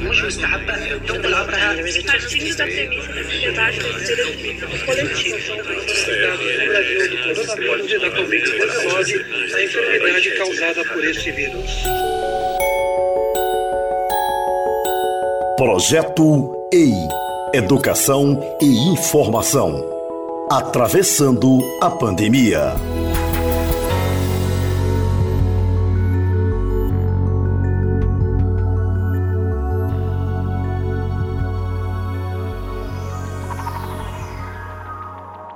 مش مستحبة الدم بالعبرها Partindo da premissa da sociedade como ser coletivo. Toda da Covid-19, a enfermidade causada por esse vírus. Projeto EI Educação e Informação. Atravessando a pandemia.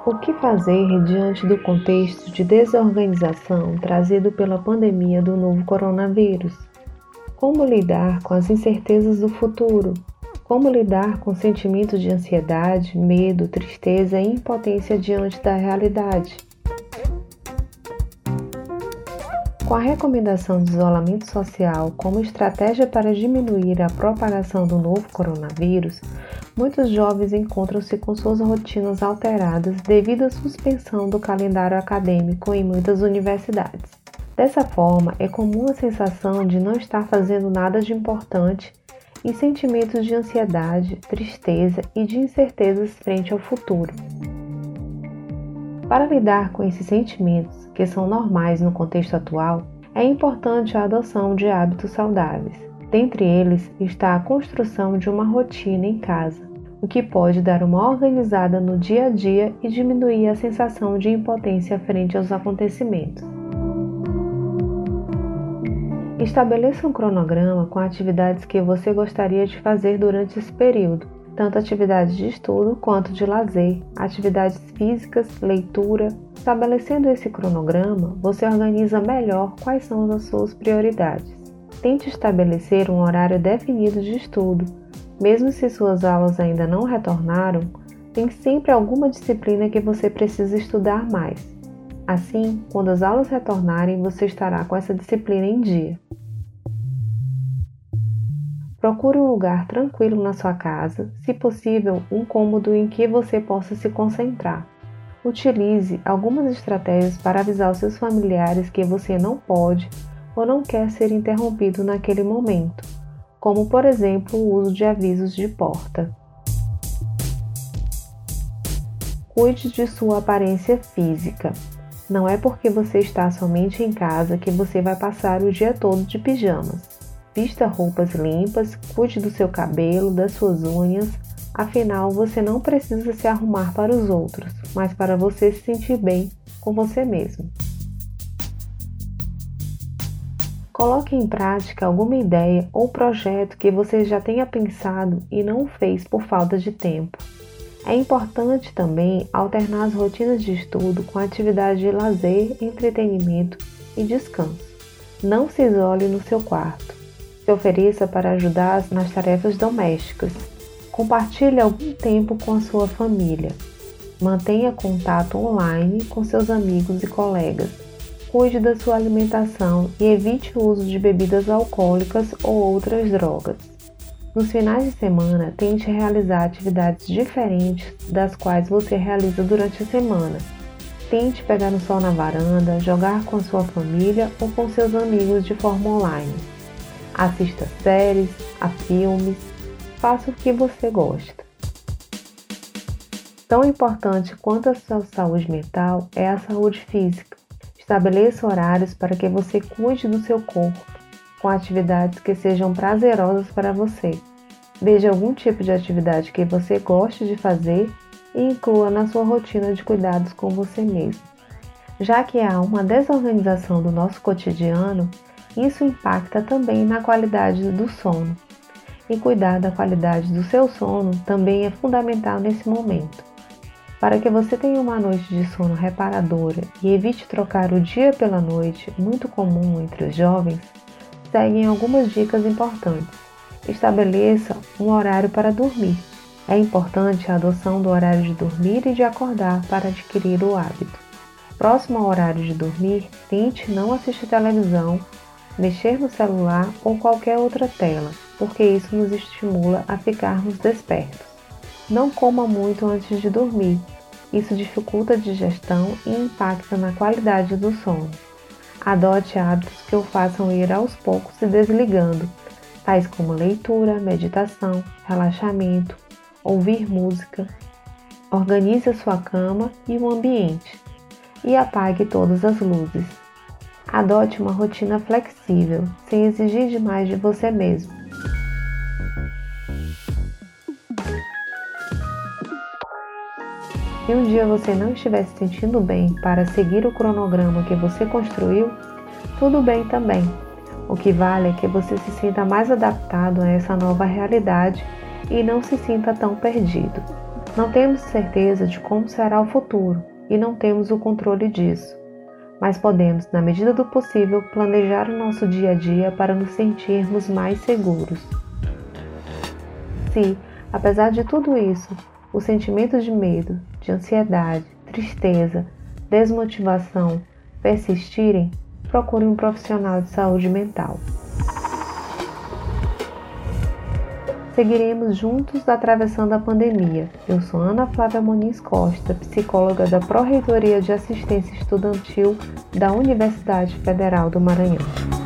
O que fazer diante do contexto de desorganização trazido pela pandemia do novo coronavírus? Como lidar com as incertezas do futuro? Como lidar com sentimentos de ansiedade, medo, tristeza e impotência diante da realidade? Com a recomendação de isolamento social como estratégia para diminuir a propagação do novo coronavírus, muitos jovens encontram-se com suas rotinas alteradas devido à suspensão do calendário acadêmico em muitas universidades. Dessa forma, é comum a sensação de não estar fazendo nada de importante e sentimentos de ansiedade, tristeza e de incertezas frente ao futuro. Para lidar com esses sentimentos, que são normais no contexto atual, é importante a adoção de hábitos saudáveis. Dentre eles está a construção de uma rotina em casa, o que pode dar uma organizada no dia a dia e diminuir a sensação de impotência frente aos acontecimentos. Estabeleça um cronograma com atividades que você gostaria de fazer durante esse período, tanto atividades de estudo quanto de lazer, atividades físicas, leitura. Estabelecendo esse cronograma, você organiza melhor quais são as suas prioridades. Tente estabelecer um horário definido de estudo. Mesmo se suas aulas ainda não retornaram, tem sempre alguma disciplina que você precisa estudar mais. Assim, quando as aulas retornarem, você estará com essa disciplina em dia. Procure um lugar tranquilo na sua casa, se possível, um cômodo em que você possa se concentrar. Utilize algumas estratégias para avisar os seus familiares que você não pode ou não quer ser interrompido naquele momento, como por exemplo o uso de avisos de porta. Cuide de sua aparência física. Não é porque você está somente em casa que você vai passar o dia todo de pijamas. Vista roupas limpas, cuide do seu cabelo, das suas unhas. Afinal, você não precisa se arrumar para os outros, mas para você se sentir bem com você mesmo. Coloque em prática alguma ideia ou projeto que você já tenha pensado e não fez por falta de tempo. É importante também alternar as rotinas de estudo com atividades de lazer, entretenimento e descanso. Não se isole no seu quarto. Se ofereça para ajudar nas tarefas domésticas. Compartilhe algum tempo com a sua família. Mantenha contato online com seus amigos e colegas. Cuide da sua alimentação e evite o uso de bebidas alcoólicas ou outras drogas. Nos finais de semana, tente realizar atividades diferentes das quais você realiza durante a semana. Tente pegar no sol na varanda, jogar com a sua família ou com seus amigos de forma online. Assista séries, a filmes, faça o que você gosta. Tão importante quanto a sua saúde mental é a saúde física. Estabeleça horários para que você cuide do seu corpo, com atividades que sejam prazerosas para você. Veja algum tipo de atividade que você goste de fazer e inclua na sua rotina de cuidados com você mesmo. Já que há uma desorganização do nosso cotidiano, isso impacta também na qualidade do sono. E cuidar da qualidade do seu sono também é fundamental nesse momento. Para que você tenha uma noite de sono reparadora e evite trocar o dia pela noite, muito comum entre os jovens, seguem algumas dicas importantes. Estabeleça um horário para dormir. É importante a adoção do horário de dormir e de acordar para adquirir o hábito. Próximo ao horário de dormir, tente não assistir televisão mexer no celular ou qualquer outra tela, porque isso nos estimula a ficarmos despertos. Não coma muito antes de dormir, isso dificulta a digestão e impacta na qualidade do sono. Adote hábitos que o façam ir aos poucos se desligando, tais como leitura, meditação, relaxamento, ouvir música. Organize a sua cama e o ambiente e apague todas as luzes. Adote uma rotina flexível, sem exigir demais de você mesmo. Se um dia você não estiver se sentindo bem para seguir o cronograma que você construiu, tudo bem também. O que vale é que você se sinta mais adaptado a essa nova realidade e não se sinta tão perdido. Não temos certeza de como será o futuro e não temos o controle disso, mas podemos, na medida do possível, planejar o nosso dia a dia para nos sentirmos mais seguros. Se, apesar de tudo isso, os sentimentos de medo, de ansiedade, tristeza, desmotivação persistirem, procure um profissional de saúde mental. Seguiremos juntos atravessando a pandemia. Eu sou Ana Flávia Moniz Costa, psicóloga da Pró-Reitoria de Assistência Estudantil da Universidade Federal do Maranhão.